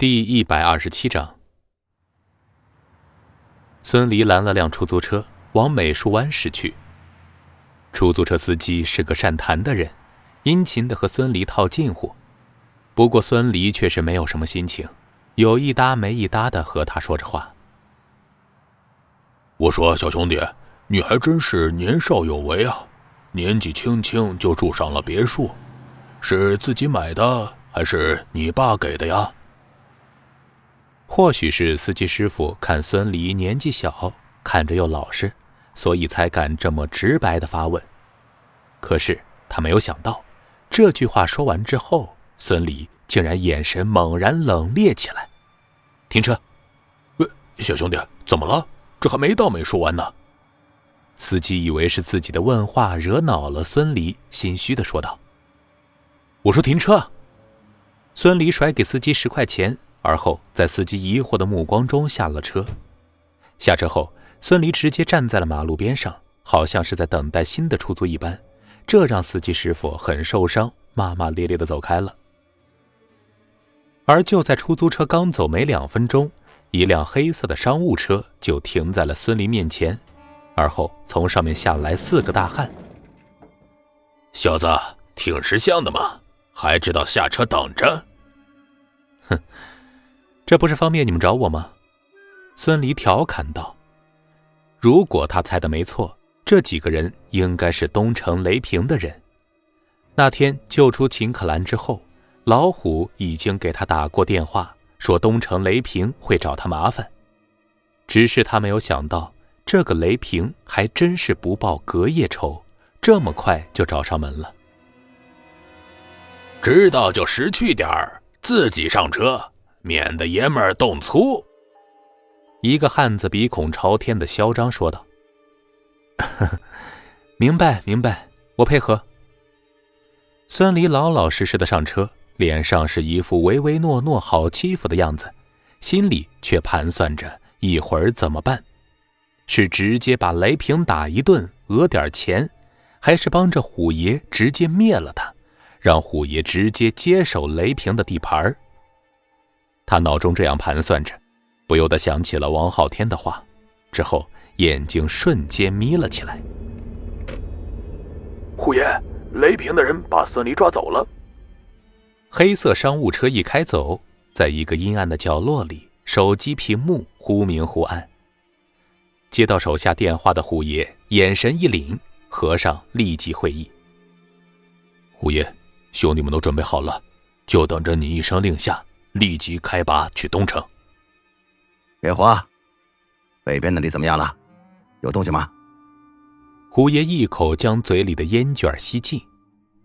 第一百二十七章，孙离拦了辆出租车，往美术湾驶去。出租车司机是个善谈的人，殷勤的和孙离套近乎。不过孙离却是没有什么心情，有一搭没一搭的和他说着话。我说：“小兄弟，你还真是年少有为啊！年纪轻轻就住上了别墅，是自己买的还是你爸给的呀？”或许是司机师傅看孙离年纪小，看着又老实，所以才敢这么直白的发问。可是他没有想到，这句话说完之后，孙离竟然眼神猛然冷冽起来。停车！喂，小兄弟，怎么了？这还没到没说完呢。司机以为是自己的问话惹恼了孙离，心虚的说道：“我说停车。”孙离甩给司机十块钱。而后，在司机疑惑的目光中下了车。下车后，孙离直接站在了马路边上，好像是在等待新的出租一般。这让司机师傅很受伤，骂骂咧咧的走开了。而就在出租车刚走没两分钟，一辆黑色的商务车就停在了孙离面前，而后从上面下来四个大汉。小子，挺识相的嘛，还知道下车等着。哼。这不是方便你们找我吗？孙离调侃道。如果他猜的没错，这几个人应该是东城雷平的人。那天救出秦可兰之后，老虎已经给他打过电话，说东城雷平会找他麻烦。只是他没有想到，这个雷平还真是不报隔夜仇，这么快就找上门了。知道就识趣点儿，自己上车。免得爷们儿动粗。一个汉子鼻孔朝天的嚣张说道：“明白，明白，我配合。”孙离老老实实的上车，脸上是一副唯唯诺诺、好欺负的样子，心里却盘算着一会儿怎么办：是直接把雷平打一顿，讹点钱，还是帮着虎爷直接灭了他，让虎爷直接接手雷平的地盘儿？他脑中这样盘算着，不由得想起了王昊天的话，之后眼睛瞬间眯了起来。虎爷，雷平的人把孙离抓走了。黑色商务车一开走，在一个阴暗的角落里，手机屏幕忽明忽暗。接到手下电话的虎爷眼神一凛，和尚立即会意。虎爷，兄弟们都准备好了，就等着你一声令下。立即开拔去东城。月华，北边那里怎么样了？有动静吗？胡爷一口将嘴里的烟卷吸尽，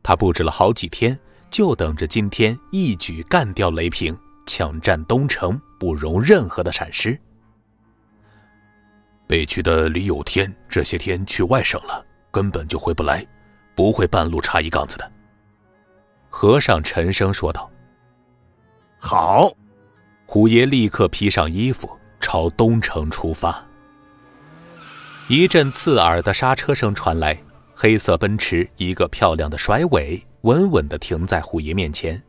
他布置了好几天，就等着今天一举干掉雷平，抢占东城，不容任何的闪失。北区的李有天这些天去外省了，根本就回不来，不会半路插一杠子的。和尚沉声说道。好，虎爷立刻披上衣服，朝东城出发。一阵刺耳的刹车声传来，黑色奔驰一个漂亮的甩尾，稳稳地停在虎爷面前。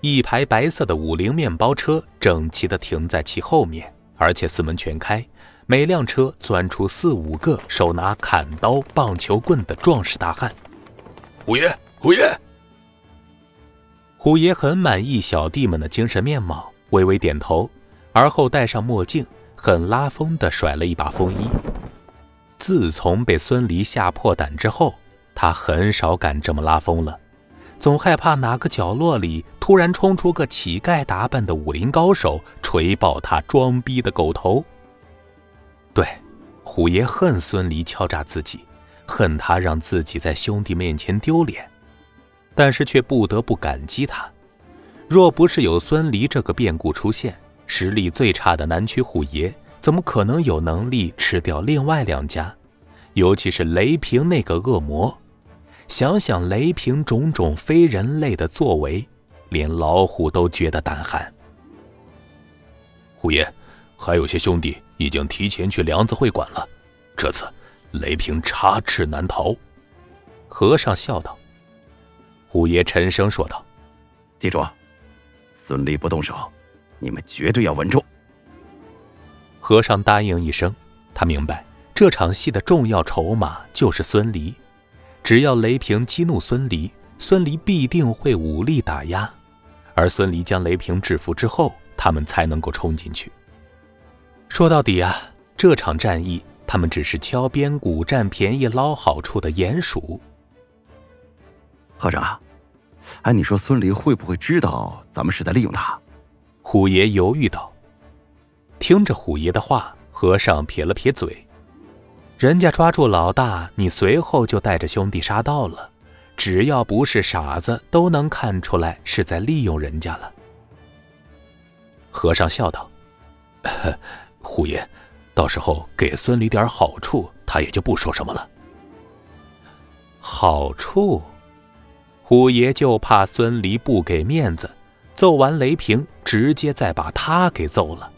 一排白色的五菱面包车整齐地停在其后面，而且四门全开，每辆车钻出四五个手拿砍刀、棒球棍的壮实大汉。虎爷，虎爷。虎爷很满意小弟们的精神面貌，微微点头，而后戴上墨镜，很拉风的甩了一把风衣。自从被孙离吓破胆之后，他很少敢这么拉风了，总害怕哪个角落里突然冲出个乞丐打扮的武林高手，锤爆他装逼的狗头。对，虎爷恨孙离敲诈自己，恨他让自己在兄弟面前丢脸。但是却不得不感激他，若不是有孙离这个变故出现，实力最差的南区虎爷怎么可能有能力吃掉另外两家？尤其是雷平那个恶魔，想想雷平种种非人类的作为，连老虎都觉得胆寒。虎爷，还有些兄弟已经提前去梁子会馆了，这次雷平插翅难逃。和尚笑道。虎爷沉声说道：“记住，孙离不动手，你们绝对要稳住。和尚答应一声，他明白这场戏的重要筹码就是孙离，只要雷平激怒孙离，孙离必定会武力打压，而孙离将雷平制服之后，他们才能够冲进去。说到底啊，这场战役，他们只是敲边鼓、占便宜、捞好处的鼹鼠。和尚，哎，你说孙离会不会知道咱们是在利用他？虎爷犹豫道。听着虎爷的话，和尚撇了撇嘴：“人家抓住老大，你随后就带着兄弟杀到了，只要不是傻子，都能看出来是在利用人家了。”和尚笑道：“虎爷，到时候给孙离点好处，他也就不说什么了。”好处，虎爷就怕孙离不给面子，揍完雷平，直接再把他给揍了。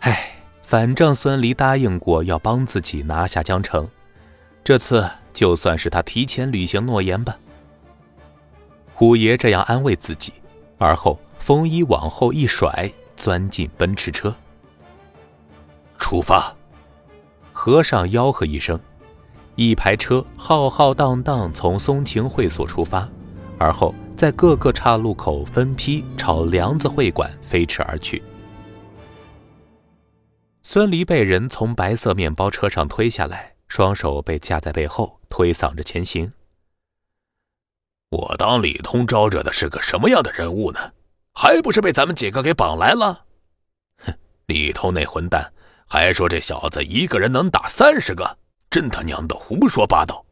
唉，反正孙离答应过要帮自己拿下江城，这次就算是他提前履行诺言吧。虎爷这样安慰自己，而后风衣往后一甩，钻进奔驰车。出发！和尚吆喝一声，一排车浩浩荡荡从松晴会所出发，而后在各个岔路口分批朝梁子会馆飞驰而去。孙离被人从白色面包车上推下来，双手被架在背后，推搡着前行。我当李通招惹的是个什么样的人物呢？还不是被咱们几个给绑来了？哼！李通那混蛋还说这小子一个人能打三十个，真他娘的胡说八道！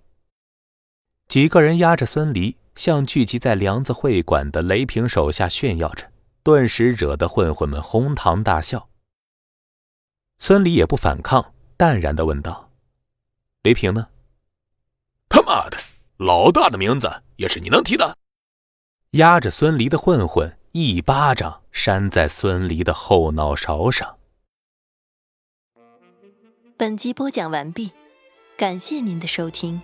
几个人压着孙离，向聚集在梁子会馆的雷平手下炫耀着，顿时惹得混混们哄堂大笑。孙离也不反抗，淡然的问道：“雷平呢？”“他妈的，老大的名字也是你能提的？”压着孙离的混混一巴掌扇在孙离的后脑勺上。本集播讲完毕，感谢您的收听。